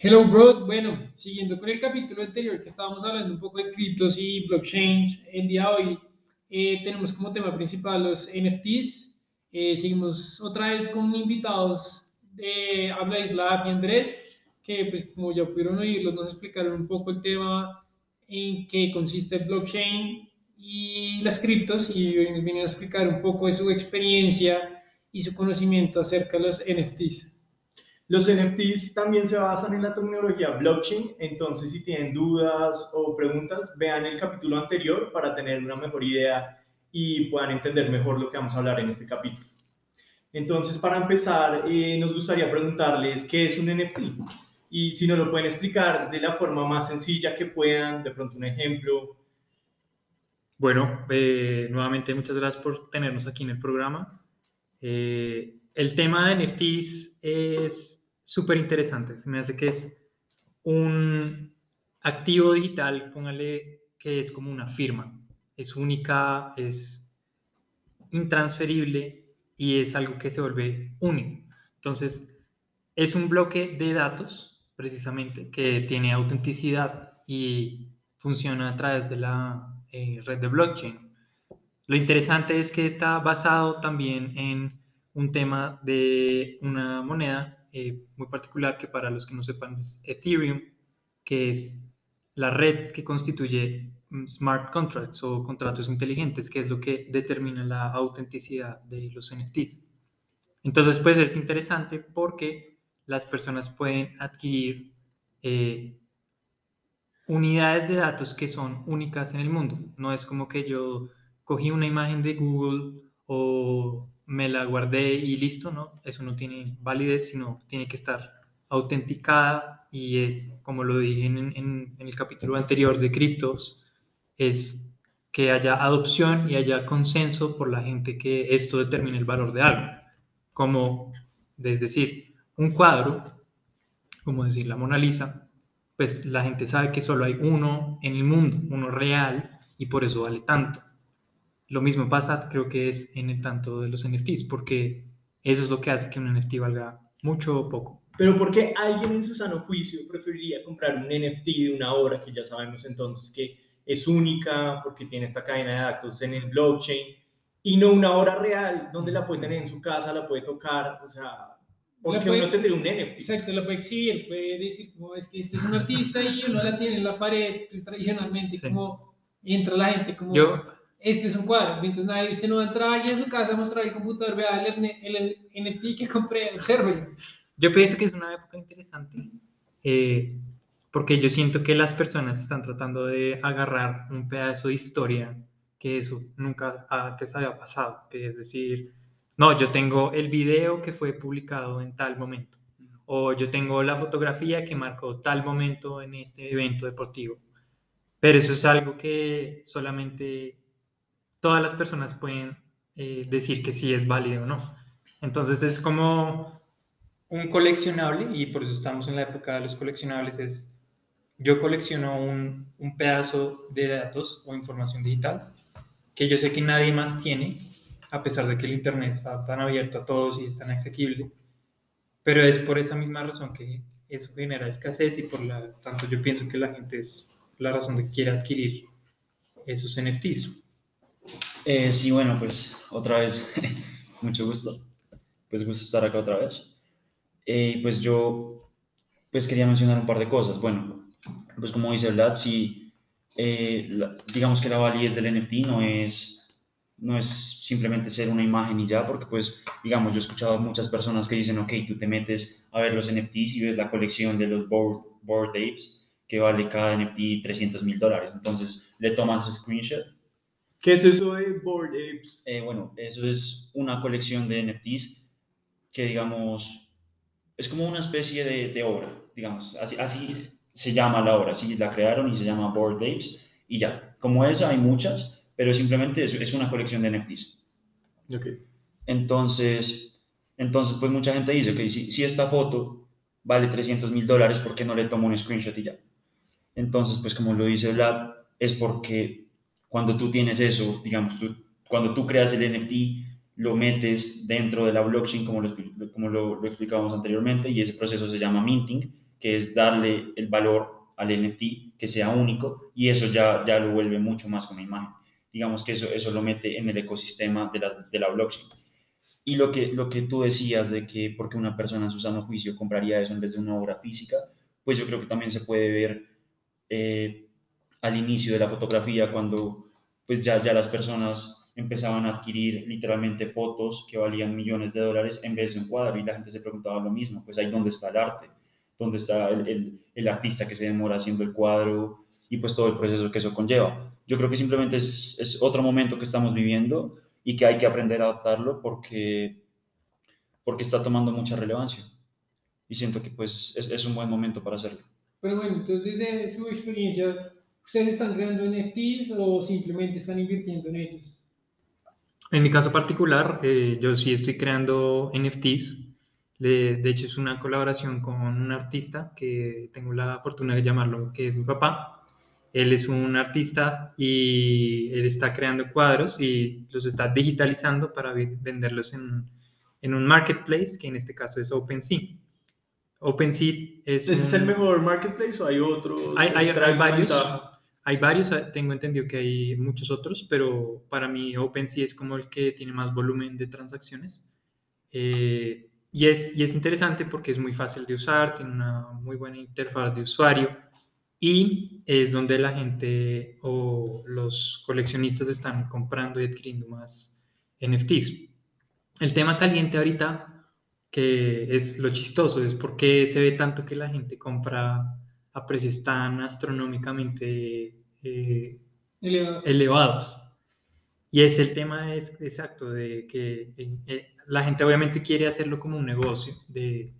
Hello, bros. Bueno, siguiendo con el capítulo anterior que estábamos hablando un poco de criptos y blockchain, el día de hoy eh, tenemos como tema principal los NFTs. Eh, seguimos otra vez con invitados de Habla Isla y Andrés, que pues como ya pudieron oírlos, nos explicaron un poco el tema en qué consiste el blockchain y las criptos y hoy nos vienen a explicar un poco de su experiencia y su conocimiento acerca de los NFTs. Los NFTs también se basan en la tecnología blockchain, entonces si tienen dudas o preguntas, vean el capítulo anterior para tener una mejor idea y puedan entender mejor lo que vamos a hablar en este capítulo. Entonces, para empezar, eh, nos gustaría preguntarles qué es un NFT y si nos lo pueden explicar de la forma más sencilla que puedan, de pronto un ejemplo. Bueno, eh, nuevamente muchas gracias por tenernos aquí en el programa. Eh, el tema de NFTs es súper interesante. Se me hace que es un activo digital, póngale que es como una firma. Es única, es intransferible y es algo que se vuelve único. Entonces, es un bloque de datos, precisamente, que tiene autenticidad y funciona a través de la eh, red de blockchain. Lo interesante es que está basado también en un tema de una moneda eh, muy particular que para los que no sepan es Ethereum, que es la red que constituye mm, smart contracts o contratos inteligentes, que es lo que determina la autenticidad de los NFTs. Entonces, pues es interesante porque las personas pueden adquirir eh, unidades de datos que son únicas en el mundo. No es como que yo cogí una imagen de Google o me la guardé y listo, ¿no? Eso no tiene validez, sino tiene que estar autenticada y eh, como lo dije en, el capítulo anterior de criptos, es que haya adopción y haya consenso por la gente que esto determine el valor de algo. Como, es decir, un cuadro, como decir la Mona Lisa, pues la gente sabe que solo hay uno en el mundo, uno real, y por eso vale tanto. Lo mismo pasa, creo que es en el tanto de los NFTs, porque eso es lo que hace que un NFT valga mucho o poco. Pero ¿por qué alguien en su sano juicio preferiría comprar un NFT de una obra que ya sabemos entonces que es única, porque tiene esta cadena de datos en el blockchain, y no una obra real donde la puede tener en su casa, la puede tocar, o sea, ¿por qué uno tendría un NFT? Exacto, la puede exhibir, puede decir, como es que este es un artista y uno la tiene en la pared, pues tradicionalmente, como entra la gente, como... Yo, este es un cuadro, mientras nadie, usted no va a entrar allí en su casa a mostrar el computador, vea el, el, NFT que compré, obsérvelo. Yo pienso que es una época interesante, eh, porque yo siento que las personas están tratando de agarrar un pedazo de historia que eso nunca antes había pasado, que es decir, no, yo tengo el video que fue publicado en tal momento, o yo tengo la fotografía que marcó tal momento en este evento deportivo, pero eso es algo que solamente todas las personas pueden eh, decir que sí es válido o no. Entonces es como un coleccionable y por eso estamos en la época de los coleccionables. Es yo colecciono un, un pedazo de datos o información digital que yo sé que nadie más tiene, a pesar de que el Internet está tan abierto a todos y es tan asequible. Pero es por esa misma razón que eso genera escasez y por la tanto yo pienso que la gente es la razón de que quiere adquirir esos NFTs. Eh, sí, bueno, pues otra vez, mucho gusto. Pues gusto estar acá otra vez. Eh, pues yo, pues quería mencionar un par de cosas. Bueno, pues como dice Vlad, sí, eh, digamos que la validez del NFT no es, no es simplemente ser una imagen y ya, porque pues, digamos, yo he escuchado a muchas personas que dicen, ok, tú te metes a ver los NFTs y ves la colección de los Board, board Apes, que vale cada NFT 300 mil dólares. Entonces le toman su screenshot ¿Qué es eso de Board Apes? Eh, bueno, eso es una colección de NFTs que, digamos, es como una especie de, de obra, digamos, así, así, se llama la obra, así la crearon y se llama Board Apes y ya. Como esa hay muchas, pero simplemente es, es una colección de NFTs. Ok. Entonces, entonces, pues mucha gente dice, que si, si esta foto vale 300 mil dólares, ¿por qué no le tomo un screenshot y ya? Entonces, pues como lo dice Vlad, es porque cuando tú tienes eso, digamos, tú, cuando tú creas el NFT, lo metes dentro de la blockchain, como lo, como lo, explicábamos anteriormente, y ese proceso se llama minting, que es darle el valor al NFT que sea único y eso ya, ya lo vuelve mucho más como imagen. Digamos que eso, eso lo mete en el ecosistema de la, de la blockchain. Y lo que, lo que tú decías de que porque una persona en su sano juicio compraría eso en vez de una obra física, pues yo creo que también se puede ver eh, al inicio de la fotografía cuando pues ya, ya las personas empezaban a adquirir literalmente fotos que valían millones de dólares en vez de un cuadro y la gente se preguntaba lo mismo, pues ahí dónde está el arte, dónde está el, el, el artista que se demora haciendo el cuadro y pues todo el proceso que eso conlleva. Yo creo que simplemente es, es otro momento que estamos viviendo y que hay que aprender a adaptarlo porque, porque está tomando mucha relevancia. Y siento que pues es, es un buen momento para hacerlo. Pero bueno, entonces desde su experiencia, ¿ustedes están creando NFTs o simplemente están invirtiendo en ellos? En mi caso particular, eh, yo sí estoy creando NFTs. De, de, hecho, es una colaboración con un artista que tengo la fortuna de llamarlo, que es mi papá. Él es un artista y él está creando cuadros y los está digitalizando para venderlos en, en un marketplace, que en este caso es OpenSea. OpenSea es... ¿Ese un... es el mejor marketplace o hay otros? Hay, hay, hay varios. Hay varios, tengo entendido que hay muchos otros, pero para mí OpenSea es como el que tiene más volumen de transacciones. Eh, y, es, y es interesante porque es muy fácil de usar, tiene una muy buena interfaz de usuario y es donde la gente o los coleccionistas están comprando y adquiriendo más NFTs. El tema caliente ahorita, que es lo chistoso, es por qué se ve tanto que la gente compra a precios tan astronómicamente eh, elevados. elevados. Y es el tema es, exacto de que eh, la gente obviamente quiere hacerlo como un negocio, de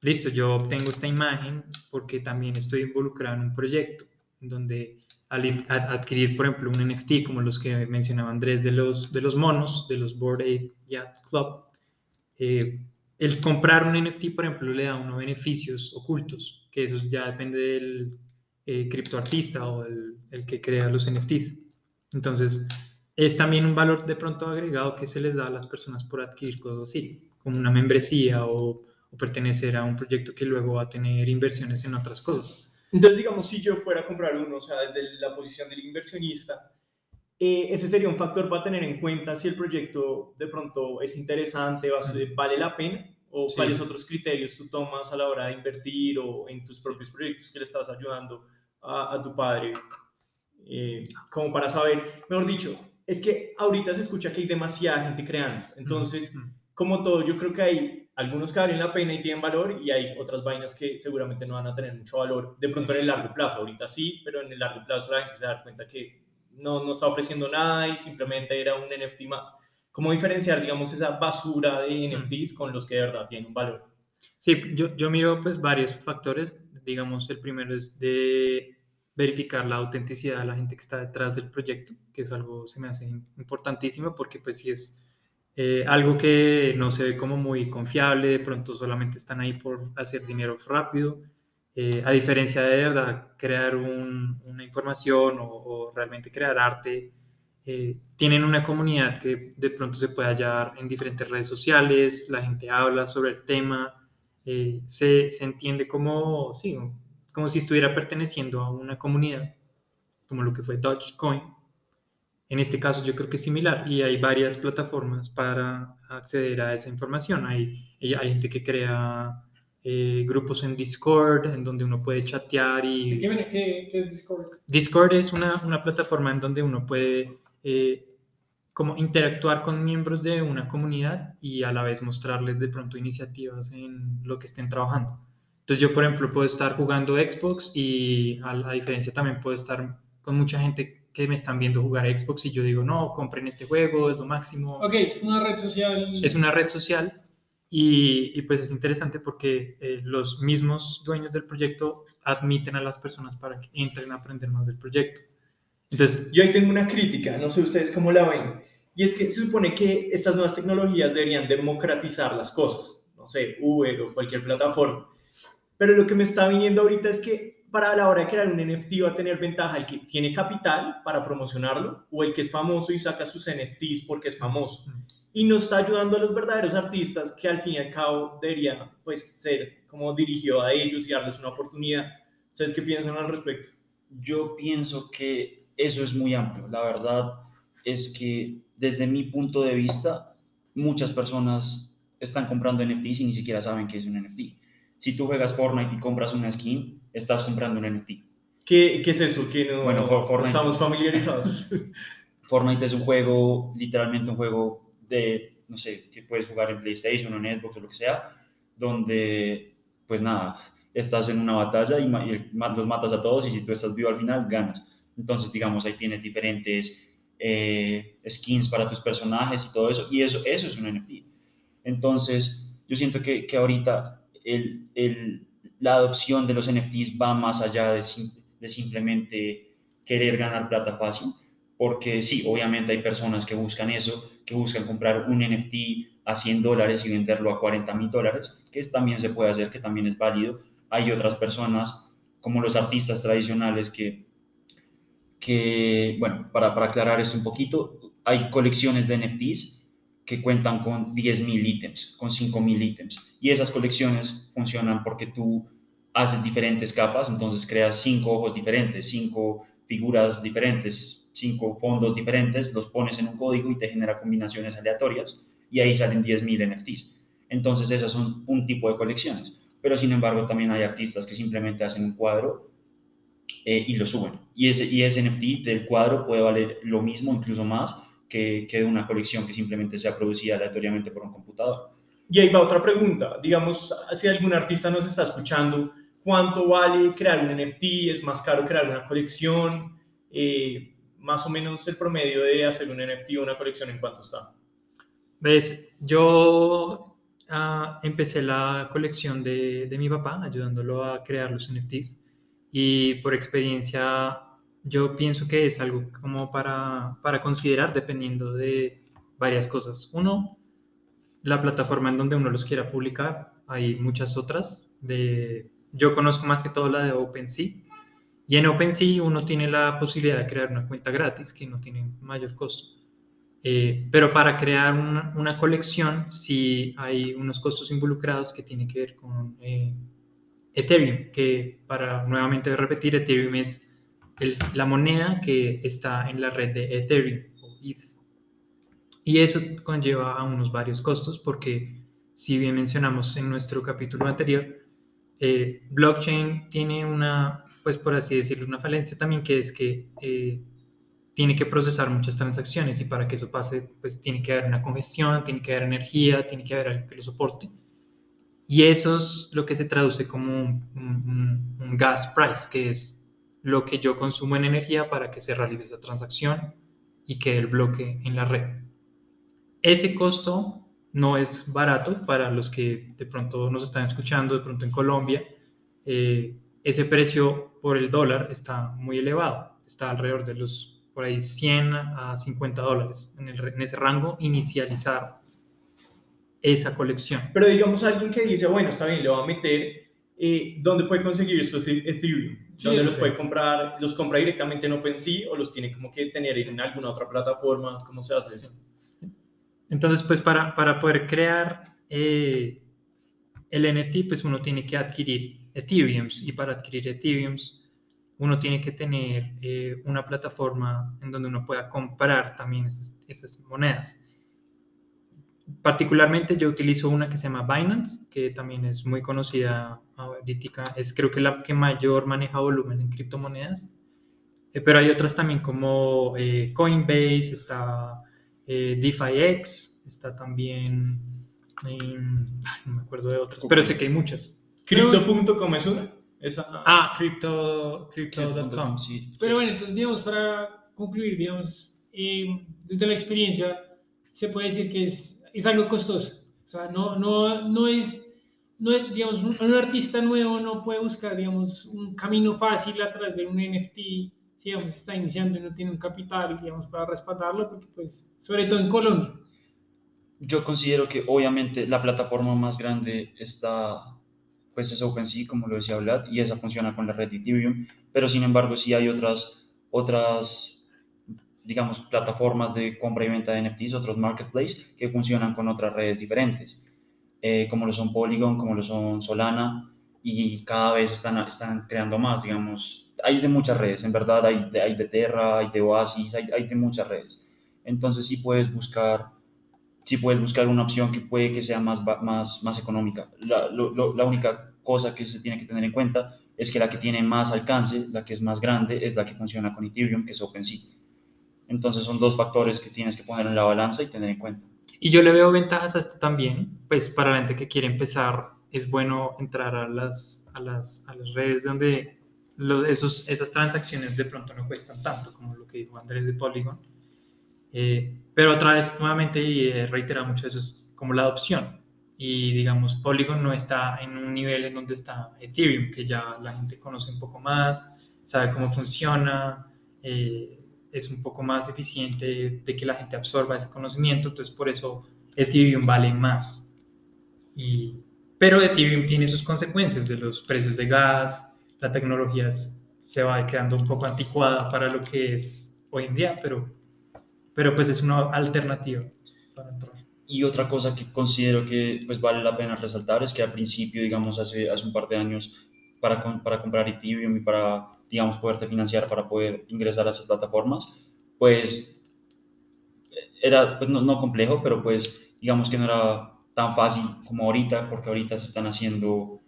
listo, yo obtengo esta imagen porque también estoy involucrado en un proyecto donde al adquirir, por ejemplo, un NFT como los que mencionaba Andrés de los, de los monos, de los Board Ape Yacht Club, eh, el comprar un NFT, por ejemplo, le da unos beneficios ocultos, que eso ya depende del eh, criptoartista o el, el que crea los NFTs. Entonces, es también un valor de pronto agregado que se les da a las personas por adquirir cosas así, como una membresía o, o pertenecer a un proyecto que luego va a tener inversiones en otras cosas. Entonces, digamos, si yo fuera a comprar uno, o sea, desde la posición del inversionista, eh, ese sería un factor para tener en cuenta si el proyecto de pronto es interesante, va, vale la pena, o sí. cuáles otros criterios tú tomas a la hora de invertir o en tus propios proyectos que le estás ayudando a, a tu padre, eh, como para saber, mejor dicho, es que ahorita se escucha que hay demasiada gente creando, entonces, como todo, yo creo que hay algunos que valen la pena y tienen valor y hay otras vainas que seguramente no van a tener mucho valor de pronto en el largo plazo. Ahorita sí, pero en el largo plazo la gente se da cuenta que no, no está ofreciendo nada y simplemente era un NFT más. ¿Cómo diferenciar, digamos, esa basura de NFTs con los que de verdad tienen un valor? Sí, yo, yo miro pues varios factores. Digamos, el primero es de verificar la autenticidad de la gente que está detrás del proyecto, que es algo se me hace importantísimo porque pues si es eh, algo que no se ve como muy confiable, de pronto solamente están ahí por hacer dinero rápido, eh, a diferencia de, verdad crear un, una información o, o, realmente crear arte, eh, tienen una comunidad que de pronto se puede hallar en diferentes redes sociales, la gente habla sobre el tema, eh, se, se, entiende como, sí, como si estuviera perteneciendo a una comunidad, como lo que fue Dogecoin en este caso yo creo que es similar y hay varias plataformas para acceder a esa información. Hay, hay gente que crea eh, grupos en Discord en donde uno puede chatear y... ¿Qué, qué, qué es Discord? Discord es una, una, plataforma en donde uno puede eh, como interactuar con miembros de una comunidad y a la vez mostrarles de pronto iniciativas en lo que estén trabajando. Entonces yo, por ejemplo, puedo estar jugando Xbox y a la diferencia también puedo estar con mucha gente que me están viendo jugar Xbox y yo digo, no, compren este juego, es lo máximo. Ok, es una red social. Es una red social y, y pues es interesante porque eh, los mismos dueños del proyecto admiten a las personas para que entren a aprender más del proyecto. Entonces, yo ahí tengo una crítica, no sé ustedes cómo la ven, y es que se supone que estas nuevas tecnologías deberían democratizar las cosas, no sé, Uber o cualquier plataforma, pero lo que me está viniendo ahorita es que para la hora de crear un NFT va a tener ventaja el que tiene capital para promocionarlo o el que es famoso y saca sus NFTs porque es famoso. y no está ayudando a los verdaderos artistas que al fin y al cabo debería pues ser como dirigido a ellos y darles una oportunidad. ¿Ustedes qué piensan al respecto? Yo pienso que eso es muy amplio. La verdad es que desde mi punto de vista, muchas personas están comprando NFTs y ni siquiera saben qué es un NFT. Si tú juegas Fortnite y compras una skin, estás comprando un NFT. ¿Qué, qué es eso? Que no, Bueno, For- Fortnite. estamos familiarizados. Fortnite es un juego, literalmente un juego de, no sé, que puedes jugar en PlayStation o en Xbox o lo que sea, donde, pues nada, estás en una batalla y, los matas a todos y si tú estás vivo al final, ganas. Entonces, digamos, ahí tienes diferentes eh, skins para tus personajes y todo eso, y eso, eso es un NFT. Entonces, yo siento que, que ahorita el, el- la adopción de los NFTs va más allá de, de simplemente querer ganar plata fácil, porque sí, obviamente hay personas que buscan eso, que buscan comprar un NFT a 100 dólares y venderlo a 40 mil dólares, que también se puede hacer, que también es válido. Hay otras personas, como los artistas tradicionales, que, que bueno, para, para aclarar esto un poquito, hay colecciones de NFTs que cuentan con 10.000 ítems, con 5.000 ítems. Y esas colecciones funcionan porque tú haces diferentes capas, entonces creas cinco ojos diferentes, cinco figuras diferentes, cinco fondos diferentes, los pones en un código y te genera combinaciones aleatorias y ahí salen 10.000 NFTs. Entonces esas son un tipo de colecciones. Pero sin embargo también hay artistas que simplemente hacen un cuadro eh, y lo suben. Y ese, y ese NFT del cuadro puede valer lo mismo, incluso más, que, que una colección que simplemente sea producida aleatoriamente por un computador. Y ahí va otra pregunta. Digamos, si algún artista nos está escuchando, ¿cuánto vale crear un NFT? ¿Es más caro crear una colección? Eh, más o menos el promedio de hacer un NFT o una colección en cuánto está. ¿Ves? Yo ah, empecé la colección de, de mi papá, ayudándolo a crear los NFTs. Y por experiencia, yo pienso que es algo como para, para considerar dependiendo de varias cosas. Uno, la plataforma en donde uno los quiera publicar. Hay muchas otras. De, yo conozco más que todo la de OpenSea. Y en OpenSea uno tiene la posibilidad de crear una cuenta gratis que no tiene mayor costo. Eh, pero para crear una, una, colección sí hay unos costos involucrados que tienen que ver con eh, Ethereum, que para nuevamente repetir, Ethereum es la moneda que está en la red de Ethereum ETH. Y eso conlleva a unos varios costos porque, si bien mencionamos en nuestro capítulo anterior, eh, blockchain tiene una, pues por así decirlo, una falencia también que es que eh, tiene que procesar muchas transacciones y para que eso pase, pues tiene que haber una congestión, tiene que haber energía, tiene que haber algo que lo soporte. Y eso es lo que se traduce como un, gas price, que es lo que yo consumo en energía para que se realice esa transacción y quede el bloque en la red. Ese costo no es barato para los que de pronto nos están escuchando, de pronto en Colombia. Eh, ese precio por el dólar está muy elevado, está alrededor de los por ahí 100 a 50 dólares en, en ese rango inicializar esa colección. Pero digamos alguien que dice, bueno, está bien, le va a meter, eh, ¿dónde puede conseguir estos Ethereum? Sí, ¿Dónde los puede comprar? ¿Los compra directamente en OpenSea o los tiene como que tener en alguna otra plataforma? ¿Cómo se hace eso? Entonces, pues para, para poder crear eh, el NFT, pues uno tiene que adquirir Ethereums y para adquirir Ethereums uno tiene que tener eh, una plataforma en donde uno pueda comprar también esas, esas, monedas. Particularmente yo utilizo una que se llama Binance, que también es muy conocida ahorita, es creo que la que mayor maneja volumen en criptomonedas, eh, pero hay otras también como eh, Coinbase, está eh, DeFiX, está también, no me acuerdo de otras, pero sé que hay muchas. Crypto.com es una. Esa... Ah, crypto, crypto.com. Sí. Pero bueno, entonces, digamos, para concluir, digamos, eh, desde la experiencia, se puede decir que es, es algo costoso. O sea, no, no, no es, no es, digamos, un, un, artista nuevo no puede buscar, digamos, un camino fácil a través de un NFT, si, digamos, está iniciando y no tiene un capital, digamos, para respaldarlo, porque, pues, sobre todo en Colombia. Yo considero que, obviamente, la plataforma más grande está pues es OpenSea, como lo decía Vlad, y esa funciona con la red de Ethereum, pero sin embargo sí hay otras, otras digamos, plataformas de compra y venta de NFTs, otros marketplaces que funcionan con otras redes diferentes, eh, como lo son Polygon, como lo son Solana, y cada vez están, están creando más, digamos. Hay de muchas redes, en verdad, hay hay de Terra, hay de Oasis, hay, hay de muchas redes. Entonces sí puedes buscar, sí puedes buscar una opción que puede que sea más, más, más económica. La, la única cosa que se tiene que tener en cuenta es que la que tiene más alcance, la que es más grande, es la que funciona con Ethereum, que es OpenSea. Entonces son dos factores que tienes que poner en la balanza y tener en cuenta. Y yo le veo ventajas a esto también, pues para la gente que quiere empezar es bueno entrar a las, a las, a las redes donde esos, esas transacciones de pronto no cuestan tanto como lo que dijo Andrés de Polygon. Eh, pero otra vez, nuevamente, y eh, reitera mucho eso, es como la adopción. Y digamos, Polygon no está en un nivel en donde está Ethereum, que ya la gente conoce un poco más, sabe cómo funciona, eh, es un poco más eficiente de que la gente absorba ese conocimiento, entonces por eso Ethereum vale más. Y, pero Ethereum tiene sus consecuencias de los precios de gas, la tecnología se va quedando un poco anticuada para lo que es hoy en día, pero, pero pues es una alternativa para entrar. Y otra cosa que considero que pues vale la pena resaltar es que al principio, digamos, hace, hace un par de años, para, para comprar Ethereum y para, digamos, poderte financiar para poder ingresar a esas plataformas, pues era pues, no, no complejo, pero pues digamos que no era tan fácil como ahorita, porque ahorita se están haciendo,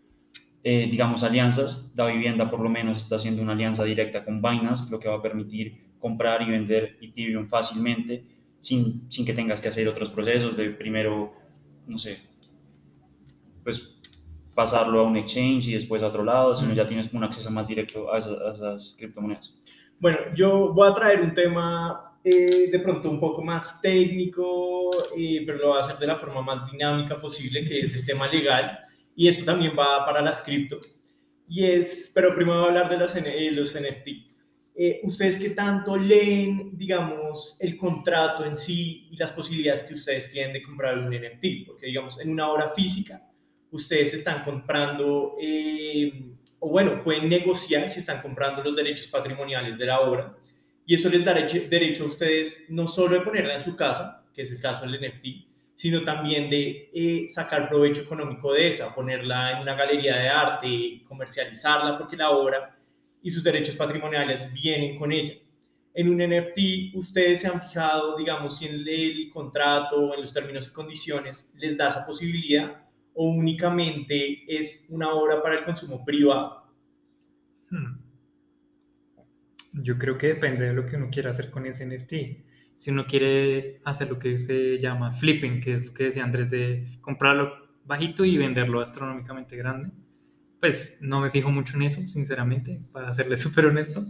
eh, digamos, alianzas. La vivienda por lo menos está haciendo una alianza directa con Binance, lo que va a permitir comprar y vender Ethereum fácilmente sin, sin que tengas que hacer otros procesos de primero, no sé, pues pasarlo a un exchange y después a otro lado, sino ya tienes un acceso más directo a esas, criptomonedas. Bueno, yo voy a traer un tema eh, de pronto un poco más técnico, eh, pero lo voy a hacer de la forma más dinámica posible, que es el tema legal. Y esto también va para las cripto. Y es, pero primero voy a hablar de las, eh, los NFT. Eh, ¿ustedes qué tanto leen, digamos, el contrato en sí y las posibilidades que ustedes tienen de comprar un NFT? Porque, digamos, en una obra física, ustedes están comprando, eh, o bueno, pueden negociar si están comprando los derechos patrimoniales de la obra, y eso les da derecho a ustedes no solo de ponerla en su casa, que es el caso del NFT, sino también de eh, sacar provecho económico de esa, ponerla en una galería de arte, comercializarla, porque la obra y sus derechos patrimoniales vienen con ella. En un NFT, ustedes se han fijado, digamos, si en el contrato en los términos y condiciones les da esa posibilidad o únicamente es una obra para el consumo privado. Hmm. Yo creo que depende de lo que uno quiera hacer con ese NFT. Si uno quiere hacer lo que se llama flipping, que es lo que decía Andrés, de comprarlo bajito y venderlo astronómicamente grande, pues no me fijo mucho en eso, sinceramente, para serle súper honesto.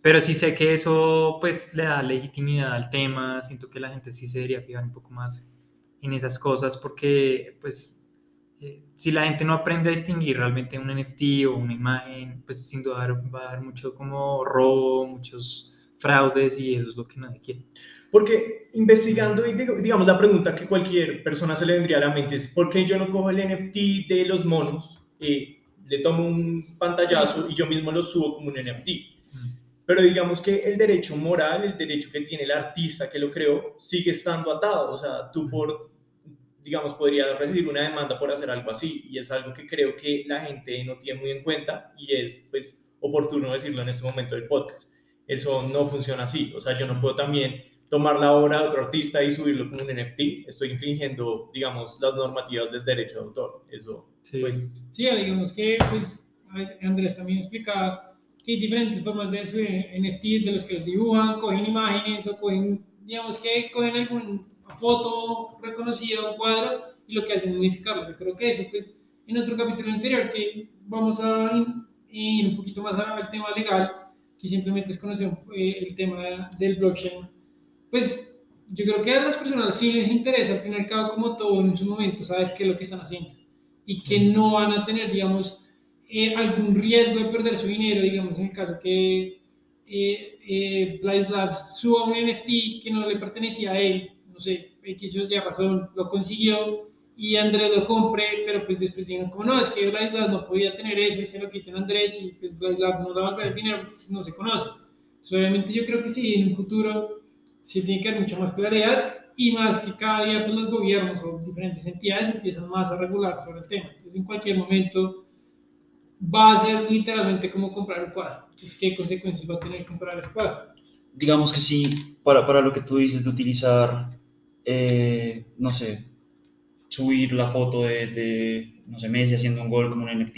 Pero sí sé que eso pues le da legitimidad al tema, siento que la gente sí se debería fijar un poco más en esas cosas porque pues eh, si la gente no aprende a distinguir realmente un NFT o una imagen, pues sin duda va a haber mucho como robo, muchos fraudes y eso es lo que nadie quiere. Porque investigando, y digamos, la pregunta que cualquier persona se le vendría a la mente es, ¿por qué yo no cojo el NFT de los monos? Eh, le tomo un pantallazo y yo mismo lo subo como un NFT. Mm. Pero digamos que el derecho moral, el derecho que tiene el artista que lo creó, sigue estando atado. O sea, tú por, digamos, podrías recibir una demanda por hacer algo así. Y es algo que creo que la gente no tiene muy en cuenta y es, pues, oportuno decirlo en este momento del podcast. Eso no funciona así. O sea, yo no puedo también tomar la obra de otro artista y subirlo como un NFT, estoy infringiendo, digamos, las normativas del derecho de autor. Eso, sí. pues... Sí, digamos que, pues, Andrés también explicaba que hay diferentes formas de subir NFTs, de los que los dibujan, cogen imágenes o cogen, digamos que cogen alguna foto reconocida, un cuadro, y lo que hacen es modificarlo. Yo creo que eso, pues, en nuestro capítulo anterior, que vamos a ir, un poquito más al tema legal, que simplemente es conocer eh, el tema del blockchain pues yo creo que a las personas sí les interesa, al fin y al cabo, como todo en su momento, saber qué es lo que están haciendo y que no van a tener, digamos, eh, algún riesgo de perder su dinero, digamos, en el caso que eh, eh, Labs suba un NFT que no le pertenecía a él, no sé, X o Y razón, lo consiguió y Andrés lo compre, pero pues después digan como no, es que Labs no podía tener eso y se lo quiten a Andrés y pues Labs no le va a el dinero porque pues, no se conoce. obviamente yo creo que sí, en un futuro sí tiene que haber mucha más claridad y más que cada día pues, los gobiernos o diferentes entidades empiezan más a regular sobre el tema. Entonces, en cualquier momento va a ser literalmente como comprar un cuadro. Entonces, ¿qué consecuencias va a tener comprar ese cuadro? Digamos que sí, para, para lo que tú dices de utilizar, eh, no sé, subir la foto de, no sé, Messi haciendo un gol como un NFT,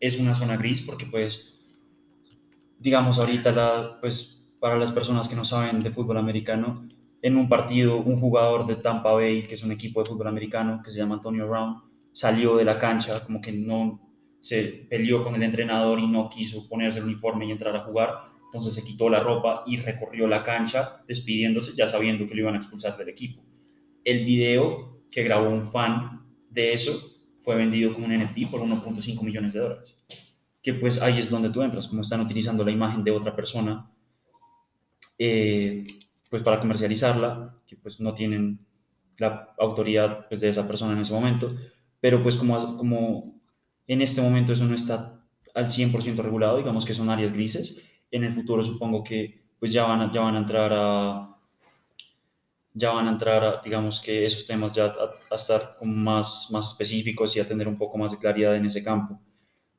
es una zona gris porque pues, digamos ahorita, la, pues para las personas que no saben de fútbol americano, en un partido un jugador de Tampa Bay, que es un equipo de fútbol americano, que se llama Antonio Brown, salió de la cancha, como que no se peleó con el entrenador y no quiso ponerse el uniforme y entrar a jugar, entonces se quitó la ropa y recorrió la cancha despidiéndose, ya sabiendo que lo iban a expulsar del equipo. El video que grabó un fan de eso fue vendido como un NFT por 1.5 millones de dólares. Que pues ahí es donde tú entras, como están utilizando la imagen de otra persona eh, pues para comercializarla, que pues no tienen la autoridad pues, de esa persona en ese momento, pero pues como, como en este momento eso no está al 100% regulado, digamos que son áreas grises, en el futuro supongo que pues ya van ya van a entrar a ya van a entrar a, digamos que esos temas ya a, a estar como más, más específicos y a tener un poco más de claridad en ese campo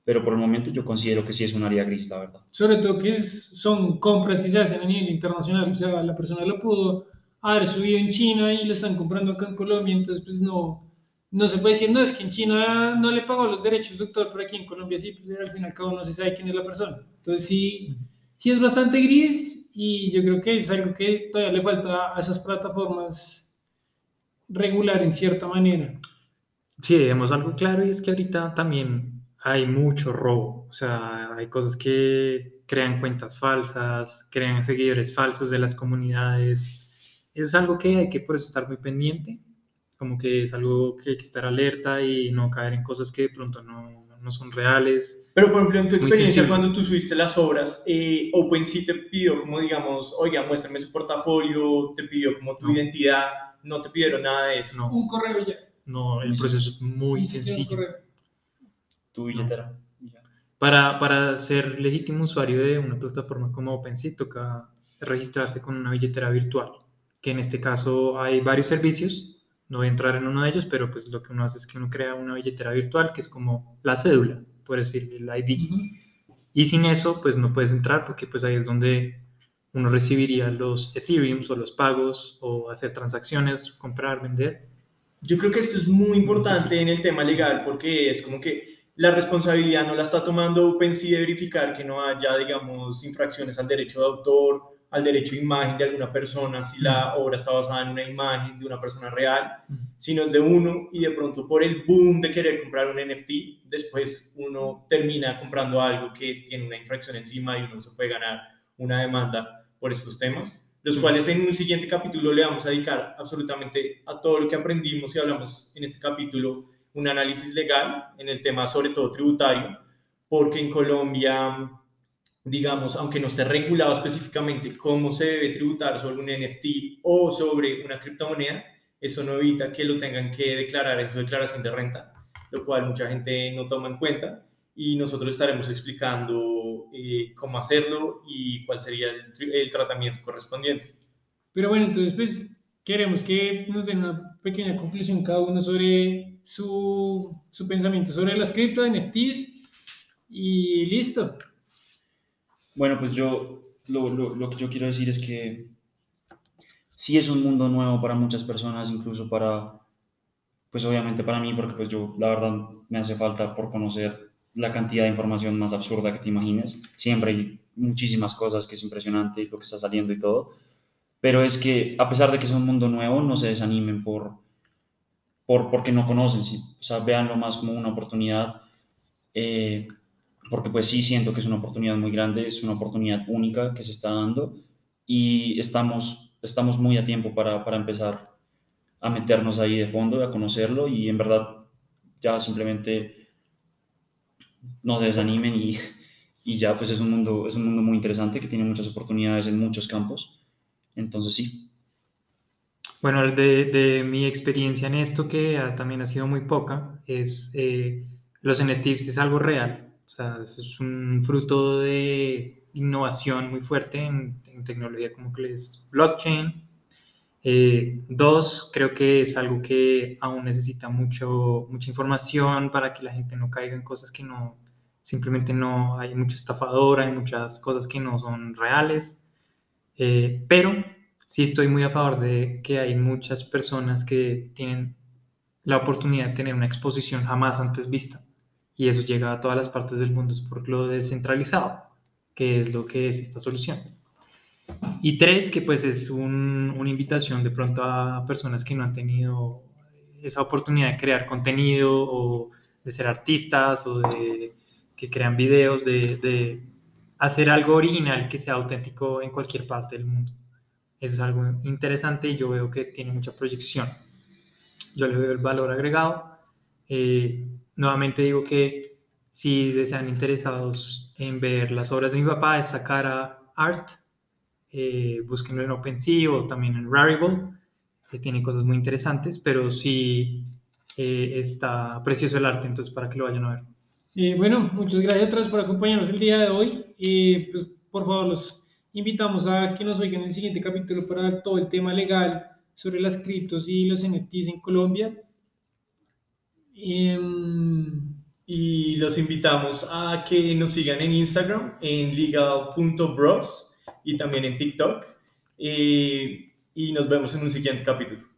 pero por el momento yo considero que sí es un área gris, la verdad. Sobre todo que es, son compras que se hacen a nivel internacional, o sea, la persona lo pudo haber subido en China y lo están comprando acá en Colombia, entonces pues no, no se puede decir, no, es que en China no le pagó los derechos, doctor, pero aquí en Colombia sí, pues al fin y al cabo no se sabe quién es la persona. Entonces sí, sí es bastante gris y yo creo que es algo que todavía le falta a esas plataformas regular en cierta manera. Sí, vemos algo claro y es que ahorita también hay mucho robo. O sea, hay cosas que crean cuentas falsas, crean seguidores falsos de las comunidades. Eso es algo que hay que por eso estar muy pendiente. Como que es algo que hay que estar alerta y no caer en cosas que de pronto no, no son reales. Pero, por ejemplo, en tu experiencia, cuando tú subiste las obras, eh, OpenSea te pidió como, digamos, oiga, muéstrame su portafolio, te pidió como tu identidad, no te pidieron nada de eso. No, Un correo ya. no el proceso es muy sencillo. correo. Tu billetera. Para, para ser legítimo usuario de una plataforma como OpenSea toca registrarse con una billetera virtual, que en este caso hay varios servicios, no voy a entrar en uno de ellos, pero pues lo que uno hace es que uno crea una billetera virtual que es como la cédula, por decir, el ID. Ujú. Y sin eso, pues no puedes entrar porque pues ahí es donde uno recibiría los Ethereum o los pagos o hacer transacciones, comprar, vender. Yo creo que esto es muy importante en el tema legal porque es como que la responsabilidad no la está tomando OpenSea de verificar que no haya, digamos, infracciones al derecho de autor, al derecho de imagen de alguna persona, si la obra está basada en una imagen de una persona real, sino es de uno y de pronto por el boom de querer comprar un NFT, después uno termina comprando algo que tiene una infracción encima y uno se puede ganar una demanda por estos temas, los cuales en un siguiente capítulo le vamos a dedicar absolutamente a todo lo que aprendimos y hablamos en este capítulo, un análisis legal en el tema sobre todo tributario, porque en Colombia, digamos, aunque no esté regulado específicamente cómo se debe tributar sobre un NFT o sobre una criptomoneda, eso no evita que lo tengan que declarar en su declaración de renta, lo cual mucha gente no toma en cuenta y nosotros estaremos explicando eh, cómo hacerlo y cuál sería el, el tratamiento correspondiente. Pero bueno, entonces pues queremos que nos den una pequeña conclusión cada uno sobre su, su pensamiento sobre las cripto, NFTs y listo. Bueno, pues yo lo, lo, lo que yo quiero decir es que sí es un mundo nuevo para muchas personas, incluso para, pues obviamente para mí, porque pues yo la verdad me hace falta por conocer la cantidad de información más absurda que te imagines. Siempre hay muchísimas cosas que es impresionante lo que está saliendo y todo. Pero es que a pesar de que es un mundo nuevo, no se desanimen por, por porque no conocen, sí. o sea, véanlo más como una oportunidad. eh, porque pues sí siento que es una oportunidad muy grande, es una oportunidad única que se está dando y estamos, estamos muy a tiempo para, para empezar a meternos ahí de fondo, a conocerlo y en verdad ya simplemente no se desanimen y, y ya pues es un, mundo, es un mundo muy interesante que tiene muchas oportunidades en muchos campos. Entonces sí, Bueno, de, de mi experiencia en esto, que también ha sido muy poca, es eh, los NFTs es algo real. O sea, es un fruto de innovación muy fuerte en, en tecnología como que es blockchain. Eh, dos, creo que es algo que aún necesita mucho, mucha información para que la gente no caiga en cosas que no, simplemente no, hay mucho estafador, hay muchas cosas que no son reales, eh, pero sí estoy muy a favor de que hay muchas personas que tienen la oportunidad de tener una exposición jamás antes vista y eso llega a todas las partes del mundo es por lo descentralizado, que es lo que es esta solución. Y tres, que pues es una invitación de pronto a personas que no han tenido esa oportunidad de crear contenido o de ser artistas o de que crean videos, de, de hacer algo original que sea auténtico en cualquier parte del mundo. Eso es algo interesante y yo veo que tiene mucha proyección. Yo le veo el valor agregado. Eh, nuevamente digo que si desean interesados en ver las obras de mi papá, es a Art. Eh, búsquenlo en OpenSea o también en Rarible, que tiene cosas muy interesantes, pero sí eh, está precioso el arte, entonces para que lo vayan a ver. Eh, bueno, muchas gracias otra vez por acompañarnos el día de hoy. Eh, pues, por favor, los invitamos a que nos oigan en el siguiente capítulo para todo el tema legal sobre las criptos y los NFTs en Colombia. Em, y los invitamos a que nos sigan en Instagram, en legal.bros y también en TikTok. Eh, y nos vemos en un siguiente capítulo.